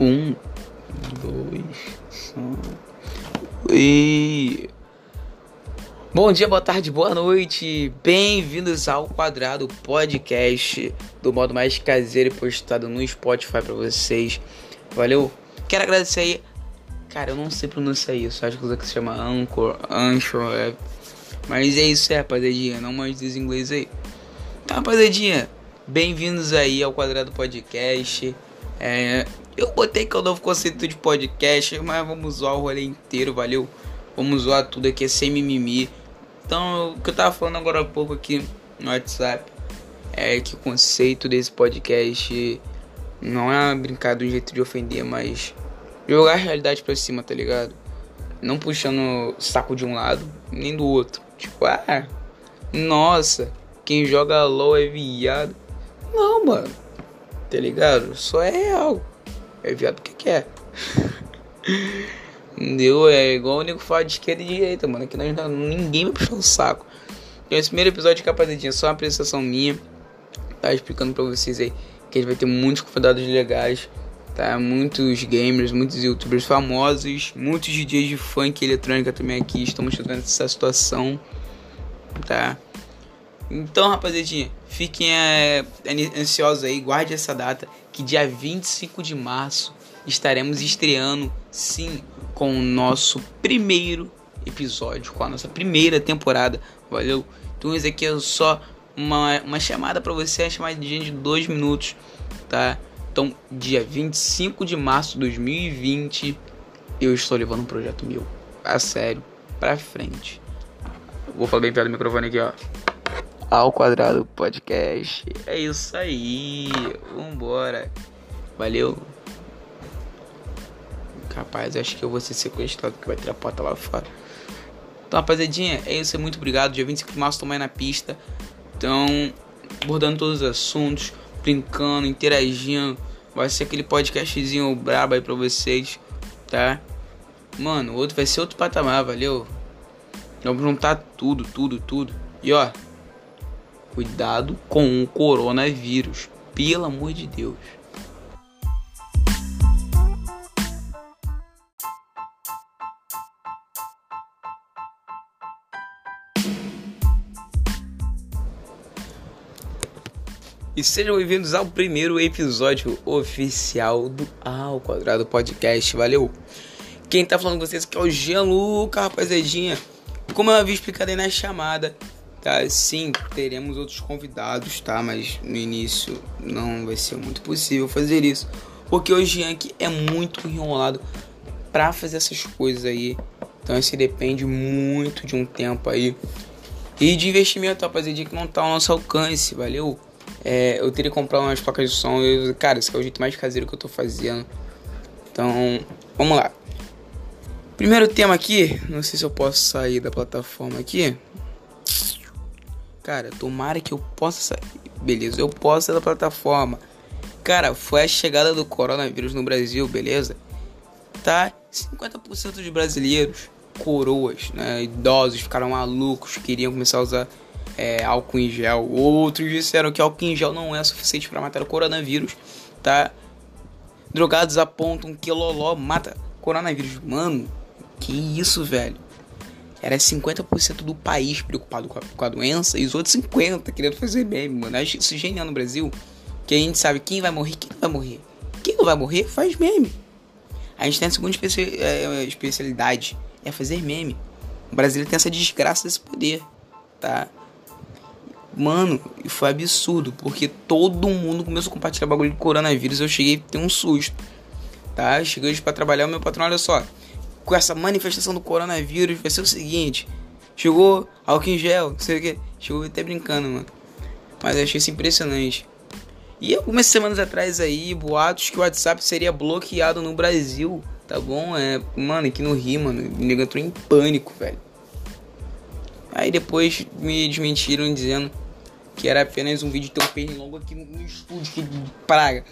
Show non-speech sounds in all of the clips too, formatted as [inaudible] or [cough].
Um, dois, e bom dia, boa tarde, boa noite. Bem-vindos ao Quadrado Podcast do modo mais caseiro e postado no Spotify para vocês. Valeu. Quero agradecer aí. Cara, eu não sei pronunciar isso. Acho que se chama Anchor, Anchor, é. Mas é isso, é, rapaziadinha. Não mais diz inglês aí. Tá, rapaziadinha. Bem-vindos aí ao Quadrado Podcast. É, eu botei que é o novo conceito de podcast, mas vamos zoar o rolê inteiro, valeu? Vamos zoar tudo aqui, é sem mimimi. Então, o que eu tava falando agora há pouco aqui no WhatsApp é que o conceito desse podcast não é brincar do jeito de ofender, mas jogar a realidade pra cima, tá ligado? Não puxando saco de um lado, nem do outro. Tipo, ah, nossa, quem joga LOL é viado. Não, mano, tá ligado? Só é real. É viado que quer. Entendeu? É igual o nego fala de esquerda e direita, mano. Que nós, ninguém vai puxar o saco. Então, esse primeiro episódio de é só uma apresentação minha. Tá explicando pra vocês aí que a gente vai ter muitos convidados legais. Tá? Muitos gamers, muitos youtubers famosos, muitos DJs de funk e eletrônica também aqui. Estamos chegando nessa situação. Tá? Então, rapaziadinha, fiquem é, ansiosos aí, guarde essa data, que dia 25 de março estaremos estreando, sim, com o nosso primeiro episódio, com a nossa primeira temporada, valeu? Então, isso aqui é só uma, uma chamada para você, uma gente de dois minutos, tá? Então, dia 25 de março de 2020, eu estou levando um projeto meu, a sério, pra frente. Vou falar bem perto do microfone aqui, ó ao quadrado podcast. É isso aí. Vambora. Valeu. Capaz, acho que eu vou ser sequestrado que vai ter a porta lá fora. Então, rapaziadinha, é isso. Muito obrigado. Dia 25 de março, tomar na pista. Então, abordando todos os assuntos, brincando, interagindo. Vai ser aquele podcastzinho brabo aí pra vocês, tá? Mano, outro vai ser outro patamar, valeu? Vamos juntar tudo, tudo, tudo. E ó, Cuidado com o coronavírus, pelo amor de Deus. E sejam bem-vindos ao primeiro episódio oficial do Ao Quadrado Podcast. Valeu! Quem tá falando com vocês aqui é o Gianluca, rapaziadinha. Como eu havia explicado aí na chamada, Tá, sim, teremos outros convidados, tá? Mas no início não vai ser muito possível fazer isso. Porque o Yankee é muito enrolado para fazer essas coisas aí. Então isso depende muito de um tempo aí. E de investimento, rapaziada, que não tá ao nosso alcance, valeu? É, eu teria que comprar umas placas de som. Eu, cara, esse é o jeito mais caseiro que eu tô fazendo. Então, vamos lá. Primeiro tema aqui, não sei se eu posso sair da plataforma aqui. Cara, tomara que eu possa sair. Beleza, eu posso sair da plataforma. Cara, foi a chegada do coronavírus no Brasil, beleza? Tá? 50% de brasileiros, coroas, né? Idosos ficaram malucos, queriam começar a usar é, álcool em gel. Outros disseram que álcool em gel não é suficiente para matar o coronavírus, tá? Drogados apontam que loló mata coronavírus. Mano, que isso, velho? Era 50% do país preocupado com a, com a, doença e os outros 50% querendo fazer meme, mano. Acho isso genial no Brasil. Que a gente sabe quem vai morrer quem não vai morrer. Quem não vai morrer faz meme. A gente tem a segunda especi é, especialidade, é fazer meme. O brasileiro tem essa desgraça desse poder, tá? Mano, foi absurdo, porque todo mundo começou a compartilhar bagulho de coronavírus. Eu cheguei a ter um susto, tá? Cheguei hoje pra trabalhar, o meu patrão, olha só com essa manifestação do coronavírus vai ser o seguinte: chegou álcool em gel, não sei o que, chegou até brincando, mano. Mas achei isso impressionante. E algumas semanas atrás aí, boatos que o WhatsApp seria bloqueado no Brasil, tá bom? É, mano, aqui no Rio, mano, o nego entrou em pânico, velho. Aí depois me desmentiram dizendo que era apenas um vídeo teu pernilongo aqui no estúdio, que praga.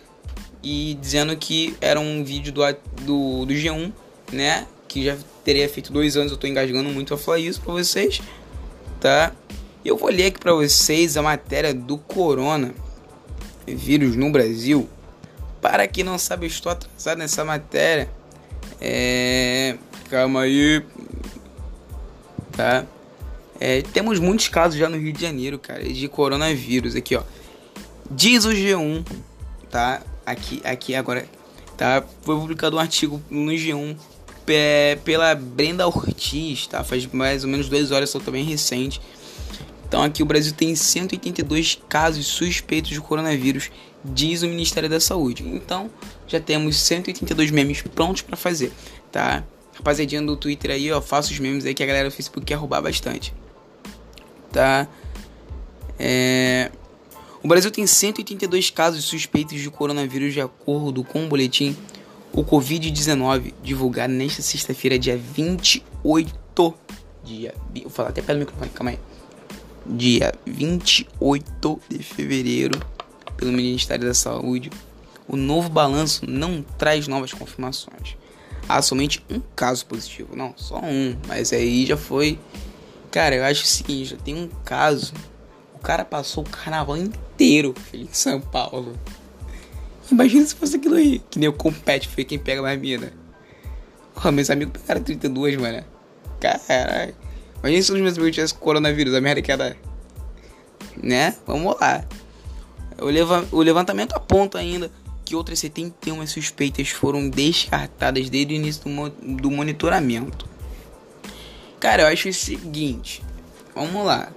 E dizendo que era um vídeo do, do, do G1, né? Que já teria feito dois anos, eu tô engasgando muito a falar isso pra vocês, tá? Eu vou ler aqui pra vocês a matéria do Corona vírus no Brasil, Para quem não sabe, eu estou atrasado nessa matéria. É. Calma aí. Tá? É, temos muitos casos já no Rio de Janeiro, cara, de coronavírus. Aqui, ó. Diz o G1, tá? Aqui, aqui agora, tá? Foi publicado um artigo no G1 pela Brenda Ortiz, tá? Faz mais ou menos duas horas, só também recente. Então aqui o Brasil tem 182 casos suspeitos de coronavírus, diz o Ministério da Saúde. Então já temos 182 memes prontos para fazer, tá? Rapaziadinha do Twitter aí, ó, faça os memes aí que a galera do Facebook quer roubar bastante tá? É... O Brasil tem 182 casos suspeitos de coronavírus de acordo com o boletim o Covid-19 divulgado nesta sexta-feira, dia 28 dia, vou falar até pelo microfone, calma aí. Dia 28 de fevereiro, pelo Ministério da Saúde, o novo balanço não traz novas confirmações. Há somente um caso positivo, não, só um, mas aí já foi Cara, eu acho o seguinte, já tem um caso. O cara passou o carnaval inteiro em São Paulo. Imagina se fosse aquilo aí. Que nem o compete, foi quem pega mais mina. Oh, meus amigos pegaram 32, mano. Caralho. Imagina se os meus amigos tivessem coronavírus, a merda que era. Né? Vamos lá. O, leva o levantamento aponta ainda que outras 71 suspeitas foram descartadas desde o início do, mo do monitoramento. Cara, eu acho o seguinte. Vamos lá.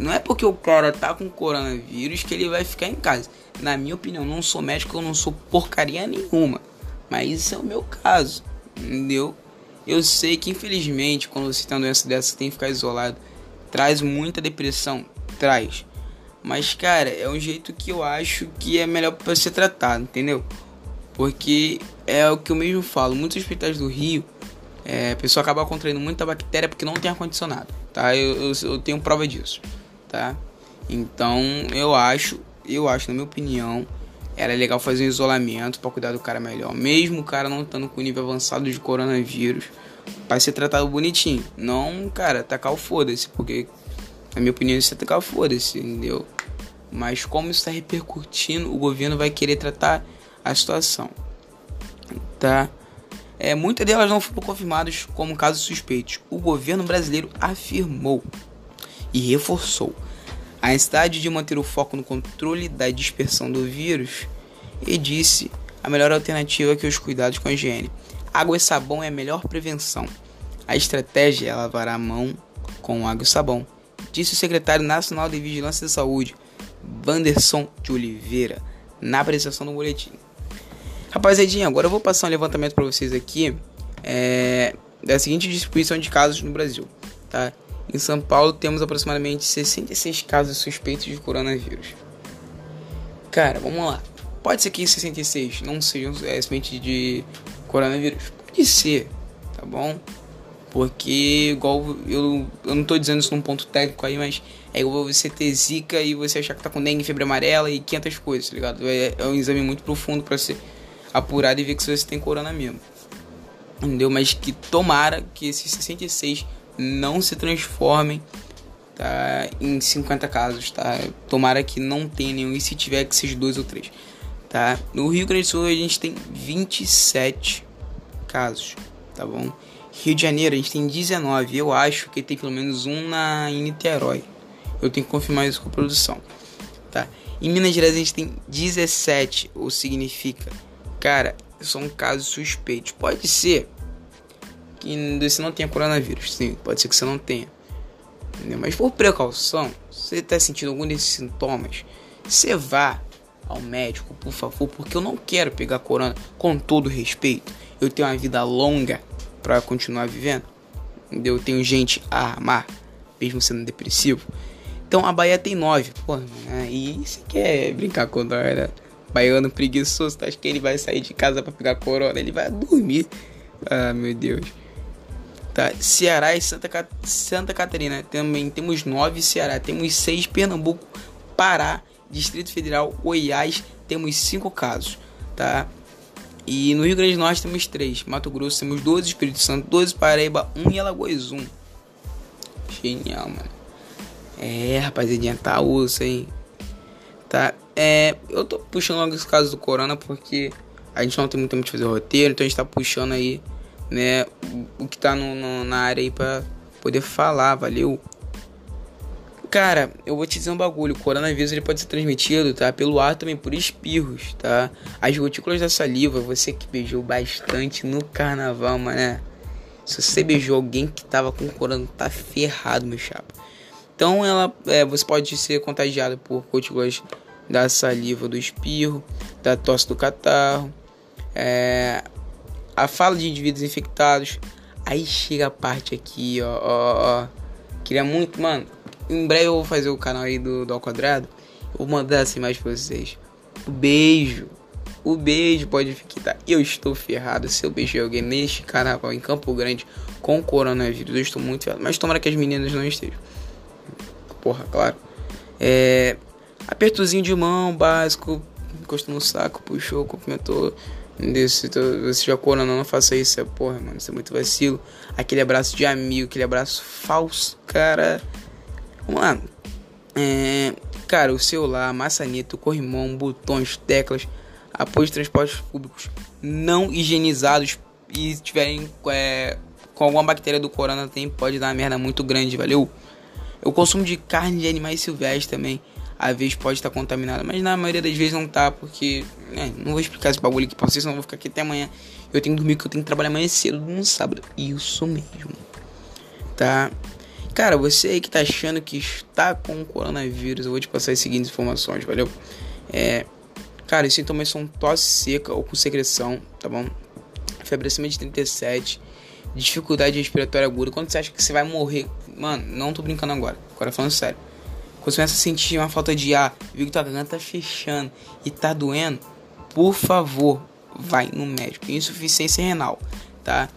Não é porque o cara tá com coronavírus que ele vai ficar em casa. Na minha opinião, não sou médico, eu não sou porcaria nenhuma. Mas isso é o meu caso. Entendeu? Eu sei que infelizmente, quando você tem uma doença dessa, você tem que ficar isolado. Traz muita depressão. Traz. Mas, cara, é um jeito que eu acho que é melhor para ser tratado, entendeu? Porque é o que eu mesmo falo. Muitos hospitais do Rio é, a pessoa acaba contraindo muita bactéria porque não tem ar-condicionado, tá? Eu, eu, eu, tenho prova disso, tá? Então, eu acho, eu acho, na minha opinião, era legal fazer um isolamento para cuidar do cara melhor. Mesmo o cara não estando com nível avançado de coronavírus, para ser tratado bonitinho. Não, cara, tacar o foda-se, porque, na minha opinião, isso é tacar o foda-se, entendeu? Mas como isso está repercutindo, o governo vai querer tratar a situação, tá? É, muitas delas não foram confirmadas como casos suspeitos. O governo brasileiro afirmou e reforçou a necessidade de manter o foco no controle da dispersão do vírus e disse a melhor alternativa que os cuidados com a higiene. Água e sabão é a melhor prevenção. A estratégia é lavar a mão com água e sabão, disse o secretário nacional de Vigilância da Saúde, Vanderson de Oliveira, na apresentação do boletim. Rapaziadinha, agora eu vou passar um levantamento para vocês aqui é, da seguinte distribuição de casos no Brasil, tá? Em São Paulo temos aproximadamente 66 casos suspeitos de coronavírus. Cara, vamos lá. Pode ser que 66 não sejam é, somente de coronavírus. Pode ser, tá bom? Porque, igual eu, eu não tô dizendo isso num ponto técnico aí, mas é igual você ter zika e você achar que tá com dengue, febre amarela e 500 coisas, tá ligado? É, é um exame muito profundo para ser apurado e ver que você tem corona mesmo. Entendeu? Mas que tomara que esses 66 não se transformem tá, em 50 casos, tá? Tomara que não tenha nenhum e se tiver que seja dois ou três, tá? No Rio Grande do Sul a gente tem 27 casos, tá bom? Rio de Janeiro a gente tem 19, eu acho que tem pelo menos um na em Niterói. Eu tenho que confirmar isso com a produção, tá? Em Minas Gerais a gente tem 17, ou significa Cara, são casos suspeitos. Pode ser que você não tenha coronavírus, sim, pode ser que você não tenha. Entendeu? Mas por precaução, se você está sentindo algum desses sintomas, você vá ao médico, por favor, porque eu não quero pegar corona com todo respeito. Eu tenho uma vida longa para continuar vivendo. Entendeu? Eu tenho gente a amar, mesmo sendo depressivo. Então a Bahia tem nove, pô, né? e você quer brincar com nós, né? baiano preguiçoso, acho que ele vai sair de casa para pegar corona? Ele vai dormir. Ah, meu Deus. Tá, Ceará e Santa, Santa Catarina. Também temos nove Ceará. Temos seis Pernambuco, Pará, Distrito Federal, Goiás. Temos cinco casos, tá? E no Rio Grande do Norte temos três. Mato Grosso temos 12, Espírito Santo 12, Paraíba 1 um, e Alagoas 1. Um. Genial, mano. É, rapaziadinha, tá osso, hein? Tá? é, eu tô puxando logo esse caso do Corona porque a gente não tem muito tempo de fazer roteiro, então a gente tá puxando aí, né, o que tá no, no, na área aí pra poder falar, valeu? Cara, eu vou te dizer um bagulho, o coronavírus ele pode ser transmitido, tá? Pelo ar também, por espirros, tá? As gotículas da saliva, você que beijou bastante no carnaval, mané. Se você beijou alguém que tava com corona, tá ferrado, meu chapa. Então ela, é, você pode ser contagiado por gotículas da saliva do espirro, da tosse do catarro, é, a fala de indivíduos infectados. Aí chega a parte aqui, ó, ó, ó. Queria muito, mano. Em breve eu vou fazer o canal aí do, do Ao Quadrado. Vou mandar assim mais pra vocês. O beijo. O beijo pode ficar. Eu estou ferrado. Se eu beijei alguém neste carnaval em Campo Grande com coronavírus, eu estou muito ferrado. Mas tomara que as meninas não estejam. Porra, claro. É. Apertozinho de mão básico. Encostou no saco, puxou, cumprimentou. Desse, você já corona, não, não faça isso. É, porra, mano, isso é muito vacilo. Aquele abraço de amigo, aquele abraço falso, cara. Vamos lá. É, cara, o celular, maçaneta, corrimão, botões, teclas, apoio de transportes públicos não higienizados e tiverem é, com alguma bactéria do corona tem, pode dar uma merda muito grande, valeu? O consumo de carne de animais silvestres também, às vezes pode estar contaminado, mas na maioria das vezes não tá, porque é, não vou explicar esse bagulho aqui pra vocês, senão eu vou ficar aqui até amanhã. Eu tenho que dormir, que eu tenho que trabalhar amanhã cedo no sábado. Isso mesmo. Tá? Cara, você aí que tá achando que está com coronavírus, eu vou te passar as seguintes informações, valeu? É, cara, os sintomas são tosse seca ou com secreção, tá bom? Febre acima de 37, dificuldade respiratória aguda. Quando você acha que você vai morrer, mano, não tô brincando agora, agora falando sério. Começa a sentir uma falta de ar, viu que tua garganta tá fechando e tá doendo, por favor, vai no médico. Insuficiência renal, tá?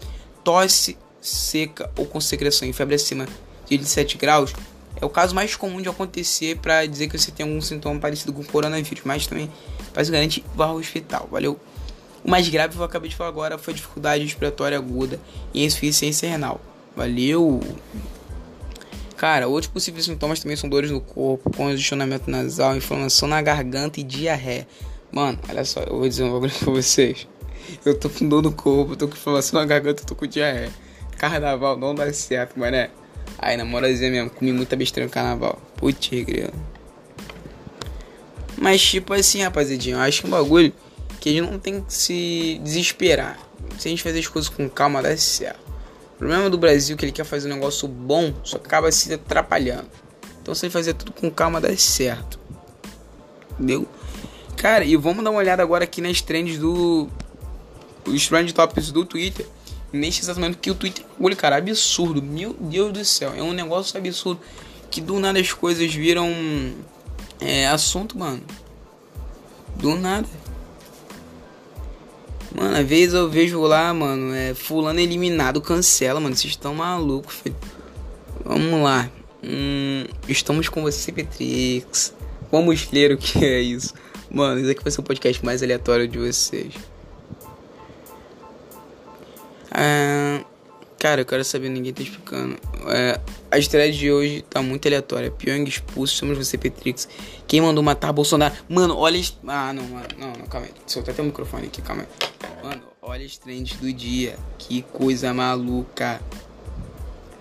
Tosse seca ou com secreção e febre acima de 7 graus é o caso mais comum de acontecer para dizer que você tem algum sintoma parecido com coronavírus, mas também faz garante vá ao hospital, valeu? O mais grave que eu acabei de falar agora foi dificuldade respiratória aguda e insuficiência renal. Valeu! Cara, outros possíveis sintomas também são dores no corpo, congestionamento nasal, inflamação na garganta e diarreia. Mano, olha só, eu vou dizer um bagulho [laughs] pra vocês. Eu tô com dor no corpo, tô com inflamação na garganta, tô com diarreia. Carnaval não dá certo, mané. Aí, na moralzinha mesmo, comi muita besteira no carnaval. Putz, grilo. Mas, tipo assim, rapaziadinho, eu acho que é um bagulho que a gente não tem que se desesperar. Se a gente fazer as coisas com calma, dá certo. Problema do Brasil é que ele quer fazer um negócio bom, só acaba se atrapalhando. Então, ele fazer tudo com calma, dá certo. Entendeu? Cara, e vamos dar uma olhada agora aqui nas trends do. Os trend topics do Twitter neste exatamente que o Twitter é cara, absurdo. Meu Deus do céu, é um negócio absurdo. Que do nada as coisas viram é, assunto, mano. Do nada. Mano, às vezes eu vejo lá, mano, é fulano eliminado, cancela, mano. Vocês estão malucos, filho. Vamos lá. Hum, estamos com você, Petrix. Vamos ler o que é isso. Mano, isso aqui vai ser o podcast mais aleatório de vocês. Ah, cara, eu quero saber, ninguém tá explicando. É, a estreia de hoje tá muito aleatória. Pyong expulso, somos você, Petrix. Quem mandou matar Bolsonaro? Mano, olha. Ah, não, mano. Não, não, calma aí. Solta até o microfone aqui, calma aí. Mano, olha as trends do dia. Que coisa maluca.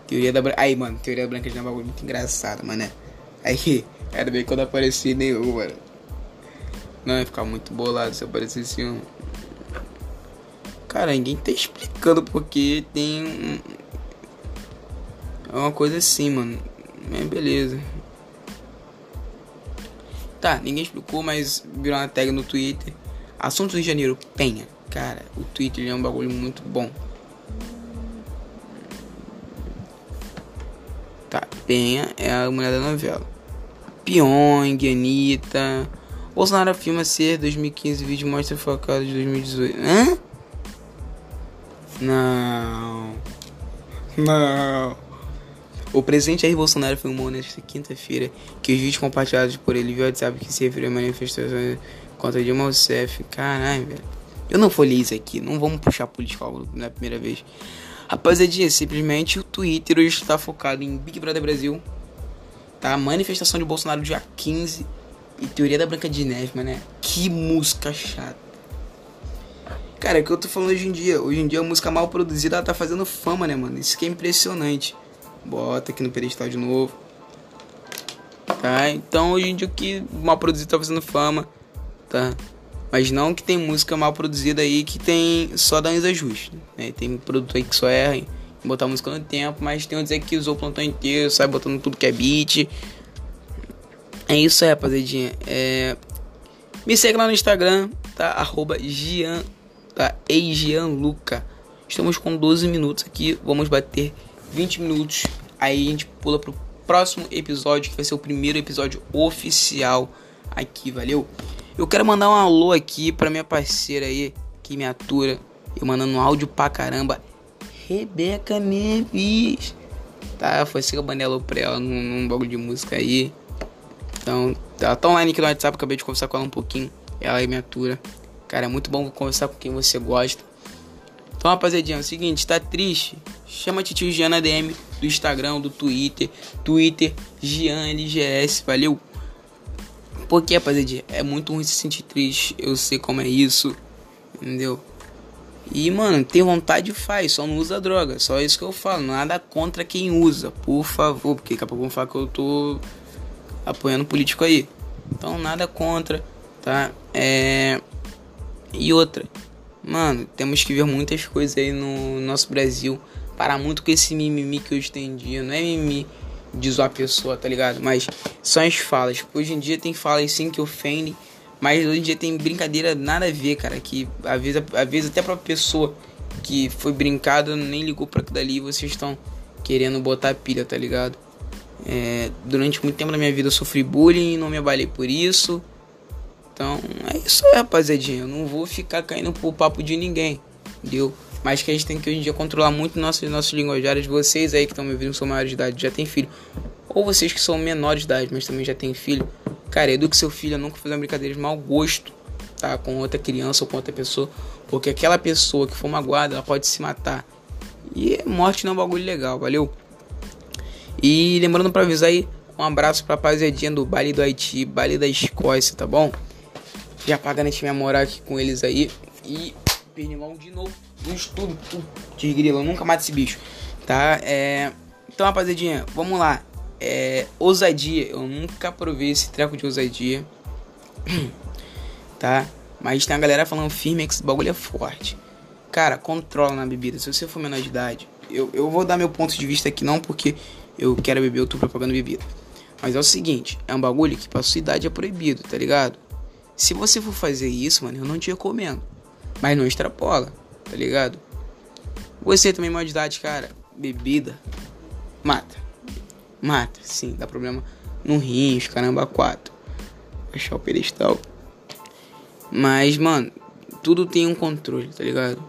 Teoria da branca. Aí, mano, teoria da branca de é um bagulho muito engraçado, mano. Aí, [laughs] era bem quando apareci nenhum, mano. Não, ia ficar muito bolado se aparecesse um. Cara, ninguém tá explicando porque tem. É uma coisa assim, mano. Mas beleza. Tá, ninguém explicou, mas virou uma tag no Twitter. Assuntos de janeiro, Penha. Cara, o Twitter é um bagulho muito bom. Tá, Penha é a mulher da novela. Pyong, Anitta. Bolsonaro afirma ser 2015 vídeo mostra focado de 2018. Hã? Não. Não. O presidente Jair Bolsonaro afirmou nesta quinta-feira que os vídeos compartilhados por ele via WhatsApp que se referiam a manifestações contra Dilma Rousseff. Caralho, velho. Eu não folhei isso aqui, não vamos puxar política na primeira vez. Rapaziadinha, simplesmente o Twitter hoje está focado em Big Brother Brasil. Tá? Manifestação de Bolsonaro dia 15. E Teoria da Branca de Neve, mano. Que música chata. Cara, é o que eu tô falando hoje em dia. Hoje em dia a música mal produzida ela tá fazendo fama, né, mano? Isso que é impressionante. Bota aqui no pedestal de novo. Tá? Então hoje em dia o que mal produzido tá fazendo fama. Tá? Mas não que tem música mal produzida aí que tem só danos ajustes. Né? Tem produto aí que só erra em botar música no tempo, mas tem outros aí que usou o plantão inteiro, sai botando tudo que é beat. É isso aí, rapaziadinha. É... Me segue lá no Instagram, tá? Arroba Gian, tá? Luca. Estamos com 12 minutos aqui, vamos bater 20 minutos. Aí a gente pula pro próximo episódio, que vai ser o primeiro episódio oficial aqui, valeu? Eu quero mandar um alô aqui pra minha parceira aí, que me atura. Eu mandando um áudio pra caramba. Rebeca Neves. Tá, foi assim eu mandei alô pra ela num, num bagulho de música aí. Então, ela tá online aqui no WhatsApp, acabei de conversar com ela um pouquinho. Ela aí me atura. Cara, é muito bom conversar com quem você gosta. Então, rapaziadinha, é o seguinte, tá triste? Chama a Tio Giana DM do Instagram, do Twitter. Twitter, Gian LGS, valeu? Porque, rapaziada, é muito ruim se sentir triste. Eu sei como é isso. Entendeu? E, mano, ter vontade faz, só não usa droga. Só isso que eu falo. Nada contra quem usa, por favor. Porque daqui a pouco vão falar que eu tô apoiando político aí. Então, nada contra, tá? É. E outra. Mano, temos que ver muitas coisas aí no nosso Brasil. Parar muito com esse mimimi que hoje tem dia. Não é mimimi de zoar a pessoa, tá ligado? Mas são as falas. Hoje em dia tem falas sim que ofendem, mas hoje em dia tem brincadeira nada a ver, cara. Que às vezes, às vezes até pra pessoa que foi brincada nem ligou pra aquilo dali e vocês estão querendo botar pilha, tá ligado? É, durante muito tempo da minha vida eu sofri bullying, não me abalei por isso. Então é isso aí, rapaziadinha. Eu não vou ficar caindo pro papo de ninguém, entendeu? Mas que a gente tem que hoje em dia controlar muito nossos, nossos linguajares. Vocês aí que estão me ouvindo são maiores de idade, já tem filho. Ou vocês que são menores de idade, mas também já tem filho. Cara, eduque seu filho a nunca fazer uma brincadeira de mau gosto, tá? Com outra criança ou com outra pessoa. Porque aquela pessoa que for magoada, ela pode se matar. E morte não é um bagulho legal, valeu? E lembrando pra avisar aí, um abraço pra rapaziadinha do Baile do Haiti, Baile da Escócia, tá bom? Já pagando a gente morar aqui com eles aí. E pernilão de novo no estudo. De grila, nunca mata esse bicho. Tá? É... Então, rapaziadinha, vamos lá. É... Ousadia. Eu nunca provei esse treco de ousadia. [clears throat] tá? Mas tem a galera falando firme que esse bagulho é forte. Cara, controla na bebida. Se você for menor de idade, eu, eu vou dar meu ponto de vista aqui não porque eu quero beber, eu tô propagando bebida. Mas é o seguinte, é um bagulho que pra sua idade é proibido, tá ligado? Se você for fazer isso, mano, eu não te recomendo. Mas não extrapola, tá ligado? Você também, maior de idade, cara, bebida, mata. Mata, sim, dá problema no rins, caramba, quatro. Achar o pedestal. Mas, mano, tudo tem um controle, tá ligado?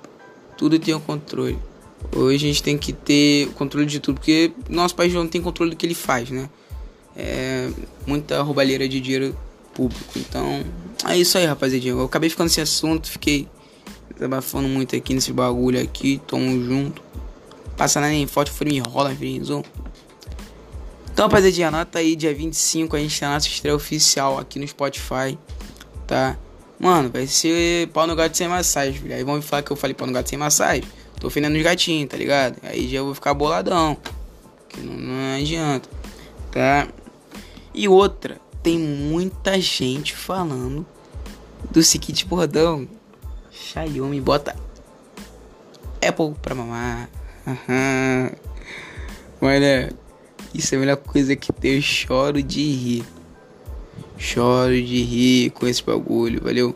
Tudo tem um controle. Hoje a gente tem que ter controle de tudo, porque nosso país não tem controle do que ele faz, né? É muita roubalheira de dinheiro público. Então, é isso aí, rapaziada. Eu acabei ficando sem assunto, fiquei Desabafando muito aqui nesse bagulho aqui. Tamo junto. Passa na nem forte, foi me rola, Frizão. Então, rapaziada, anota aí, dia 25 a gente tem a nossa estreia oficial aqui no Spotify, tá? Mano, vai ser pau no gato sem massagem, filho. Aí vão me falar que eu falei pau no gato sem massagem. Tô ofendendo os gatinhos, tá ligado? Aí já vou ficar boladão. Que não, não adianta, tá? E outra, tem muita gente falando do seguinte bordão. Xiaomi bota Apple pra mamar. Olha, isso é a melhor coisa que tem. Eu choro de rir. Choro de rir com esse bagulho, valeu?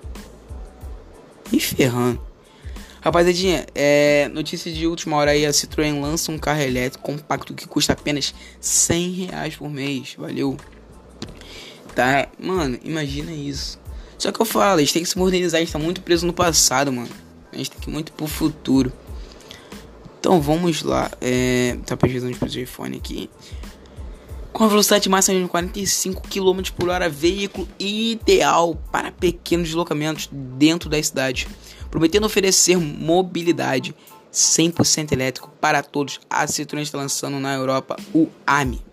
Me ferrando. Rapaziadinha, é, notícia de última hora aí, a Citroën lança um carro elétrico compacto que custa apenas 100 reais por mês, valeu? Tá, mano, imagina isso. Só que eu falo, a gente tem que se modernizar, a gente tá muito preso no passado, mano. A gente tem que ir muito pro futuro. Então vamos lá. É, tá pesquisando de iPhone aqui. Com a velocidade máxima de 45 km por hora, veículo ideal para pequenos deslocamentos dentro da cidade, prometendo oferecer mobilidade 100% elétrico para todos. A Citroën está lançando na Europa o AMI.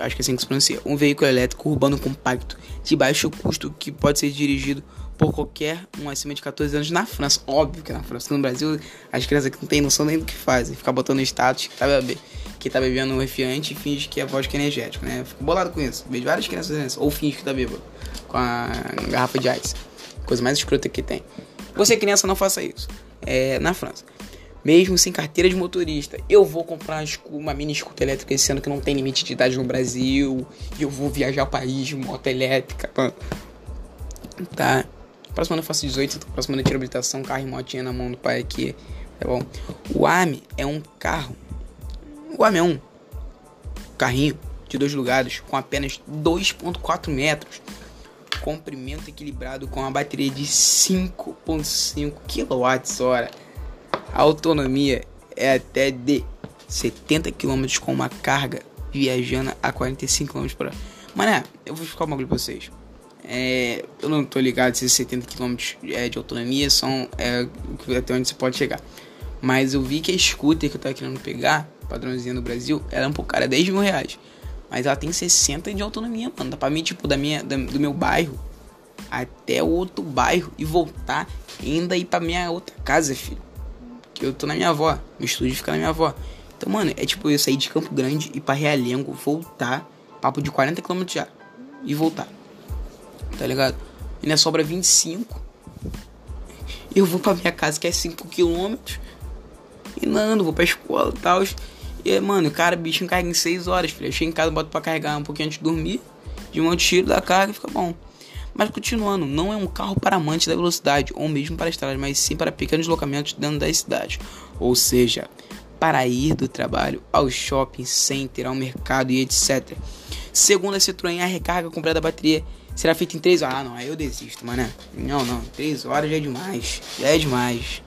Acho que é assim que se pronuncia, um veículo elétrico urbano compacto de baixo custo que pode ser dirigido por qualquer um acima de 14 anos na França. Óbvio que na França. No Brasil, as crianças que não tem noção nem do que fazem. Ficar botando status que tá, bebe, que tá bebendo um e finge que é vodka energético, né? Fico bolado com isso. Vejo várias crianças fazendo isso. Ou finge que tá bêbado com a garrafa de ice. Coisa mais escrota que tem. Você criança não faça isso. É, na França. Mesmo sem carteira de motorista, eu vou comprar uma mini scooter elétrica esse ano que não tem limite de idade no Brasil. E eu vou viajar o país de moto elétrica. Tá. Próximo ano eu faço 18, então próximo ano eu tiro habilitação, carro e motinha na mão do pai aqui. Tá bom? O AME é um carro. O AME é um carrinho de dois lugares com apenas 2,4 metros comprimento equilibrado com a bateria de 5.5 kWh. A autonomia é até de 70 km com uma carga viajando a 45 km por hora. Mané, eu vou explicar um bagulho pra vocês. É, eu não tô ligado se 70 km é, de autonomia são é, até onde você pode chegar. Mas eu vi que a scooter que eu tava querendo pegar, padrãozinha no Brasil, era um pouco cara, 10 mil reais. Mas ela tem 60 de autonomia, mano. Dá pra mim, tipo, da minha, da, do meu bairro até o outro bairro e voltar ainda ir pra minha outra casa, filho. Que eu tô na minha avó. Meu estúdio fica na minha avó. Então, mano, é tipo eu sair de Campo Grande e pra Realengo, voltar. Papo de 40 km já. E voltar. Tá ligado? Ainda sobra 25. Eu vou pra minha casa que é 5 km. E não, vou pra escola e tal. E, mano, cara, bichinho carrega em 6 horas, filho. Eu chego em casa, boto pra carregar um pouquinho antes de dormir. De um tiro da carga fica bom. Mas continuando, não é um carro para amantes da velocidade ou mesmo para estradas, mas sim para pequenos deslocamentos dentro da cidade. Ou seja, para ir do trabalho ao shopping center, ao mercado e etc. Segundo a Citroën, a recarga completa da bateria será feita em 3 horas. Ah, não, aí eu desisto, mano. Não, não, 3 horas já é demais. Já é demais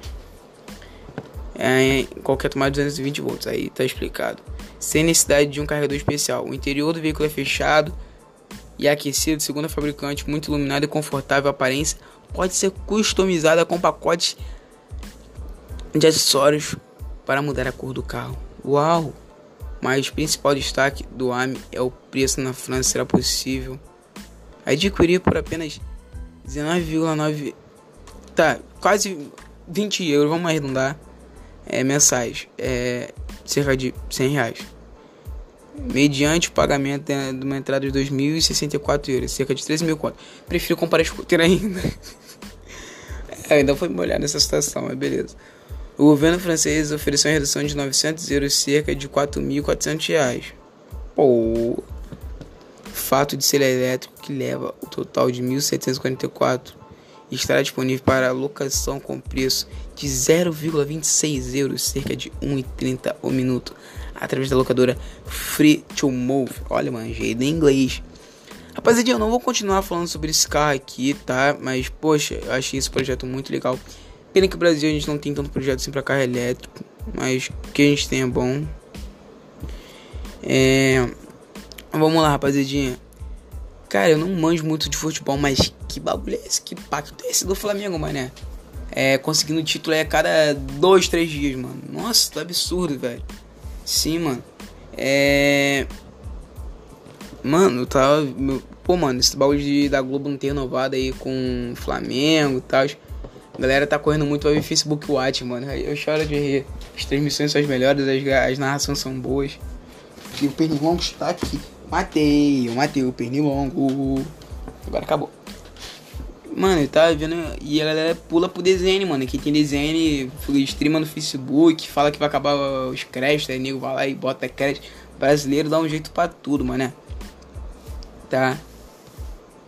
é, qualquer tomada de 220 volts. Aí tá explicado. Sem necessidade de um carregador especial. O interior do veículo é fechado e aquecido, segundo a fabricante, muito iluminado e confortável. Aparência pode ser customizada com pacotes de acessórios para mudar a cor do carro. Uau! Mas o principal destaque do AMI é o preço na França será possível adquirir por apenas 19,9 tá quase 20 euros vamos arredondar é, mensais, é, cerca de 100 reais. Mediante o pagamento de uma entrada de 2.064 euros, cerca de 13 mil. Prefiro comprar scooter ainda. [laughs] é, ainda foi me olhar nessa situação, mas beleza. O governo francês ofereceu uma redução de 900 euros, cerca de 4.400 reais. Pô, fato de ser elétrico que leva o total de 1.744 estará disponível para locação com preço de 0,26 euros, cerca de 1,30 o minuto, através da locadora Free to Move. Olha, manjei em inglês. Rapaziada, eu não vou continuar falando sobre esse carro aqui, tá? Mas, poxa, eu achei esse projeto muito legal. Pena que no Brasil a gente não tem tanto projeto assim pra carro elétrico, mas o que a gente tem é bom. É... Vamos lá, rapaziadinha. Cara, eu não manjo muito de futebol, mas que bagulho é esse? Que pacto é esse do Flamengo, mané? É, conseguindo título é a cada dois, três dias, mano. Nossa, tá absurdo, velho. Sim, mano. É. Mano, tá. Pô, mano, esse bagulho da Globo não ter renovado aí com Flamengo e tal. A galera tá correndo muito pra ver Facebook Watch, mano. Eu choro de rir. As transmissões são as melhores, as, as narrações são boas. E o Pernilongo está aqui. Matei, eu matei o pernilongo. Agora acabou. Mano, eu tava vendo. E a galera pula pro desenho, mano. Aqui tem desenho, streama no Facebook, fala que vai acabar os créditos, aí nego vai lá e bota crédito. Brasileiro dá um jeito pra tudo, mano. Tá?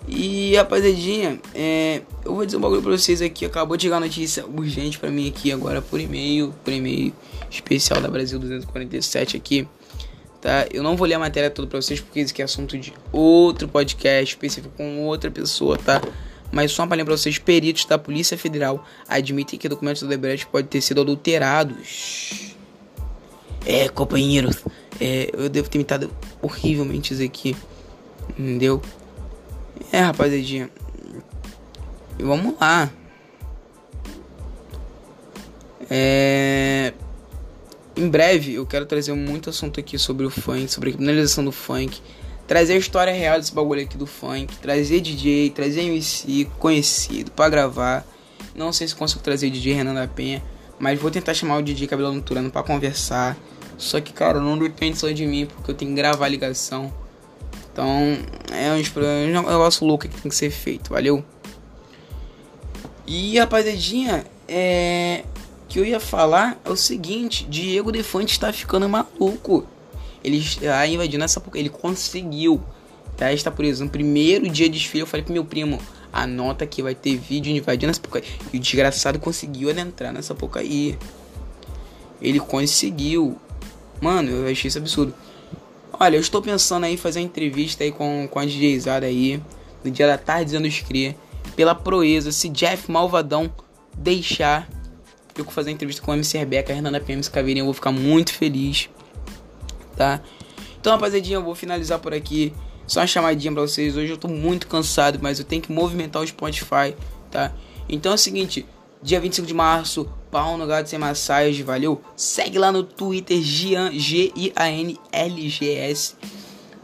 E rapaziadinha, é, eu vou dizer um bagulho pra vocês aqui. Acabou de chegar a notícia urgente pra mim aqui agora por e-mail. Por e-mail especial da Brasil 247 aqui tá? Eu não vou ler a matéria toda pra vocês porque isso aqui é assunto de outro podcast específico com outra pessoa, tá? Mas só para lembrar vocês, peritos da Polícia Federal admitem que documentos do Debrecht podem ter sido adulterados. É, companheiro, é, eu devo ter imitado horrivelmente isso aqui, entendeu? É, rapaziadinha, vamos lá. É... Em breve eu quero trazer muito assunto aqui sobre o funk, sobre a criminalização do funk, trazer a história real desse bagulho aqui do funk, trazer DJ, trazer MC conhecido para gravar. Não sei se consigo trazer o DJ Renan da Penha, mas vou tentar chamar o DJ Cabelo Noturano para conversar. Só que, cara, não depende só de mim, porque eu tenho que gravar a ligação. Então, é um, negócio louco que tem que ser feito, valeu? E, rapaziadinha, é... que eu ia falar é o seguinte, Diego Defante está ficando maluco. Ele está invadindo essa... Ele conseguiu. Tá? Está, por exemplo, no primeiro dia de desfile, eu falei pro meu primo, anota que vai ter vídeo invadindo essa porcaria. E o desgraçado conseguiu adentrar nessa porcaria. Ele conseguiu. Mano, eu achei isso absurdo. Olha, eu estou pensando aí fazer uma entrevista aí com, com a DJzada aí, no dia da tarde dizendo escrever, pela proeza, se Jeff Malvadão deixar eu fazer uma entrevista com a MC Rebeca, a Renata PM Caveirinha, eu vou ficar muito feliz, tá? Então, rapaziadinha, eu vou finalizar por aqui. Só uma chamadinha pra vocês. Hoje eu tô muito cansado, mas eu tenho que movimentar o Spotify, tá? Então é o seguinte, dia 25 de março, pau no gato sem massagem, valeu? Segue lá no Twitter, Gian, G-I-A-N-L-G-S.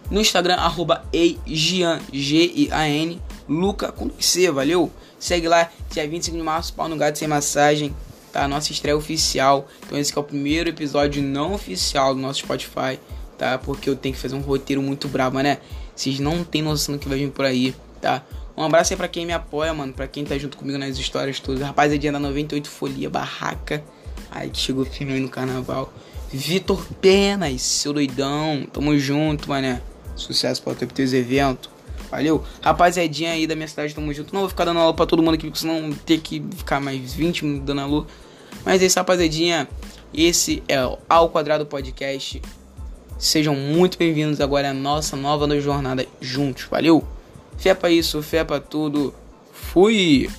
No Instagram, arroba Gian, G-I-A-N, Luca com C, valeu? Segue lá, dia 25 de março, pau no gato sem massagem, tá? Nossa estreia oficial. Então esse é o primeiro episódio não oficial do nosso Spotify, tá? Porque eu tenho que fazer um roteiro muito brabo, né? Vocês não tem noção do que vai vir por aí, tá? Um abraço aí pra quem me apoia, mano. Pra quem tá junto comigo nas histórias todas. Rapaziada da 98 Folia Barraca. Aí que chegou firme aí no carnaval. Vitor Penas, seu doidão. Tamo junto, mané. Sucesso pra ter teus eventos. Valeu? Rapaziadinha aí da minha cidade, tamo junto. Não vou ficar dando aula pra todo mundo aqui, porque senão ter que ficar mais 20 minutos dando aula. Mas é isso, rapaziadinha. Esse é o Ao Quadrado Podcast. Sejam muito bem-vindos agora à nossa nova jornada juntos. Valeu? Fé pra isso, fé pra tudo. Fui!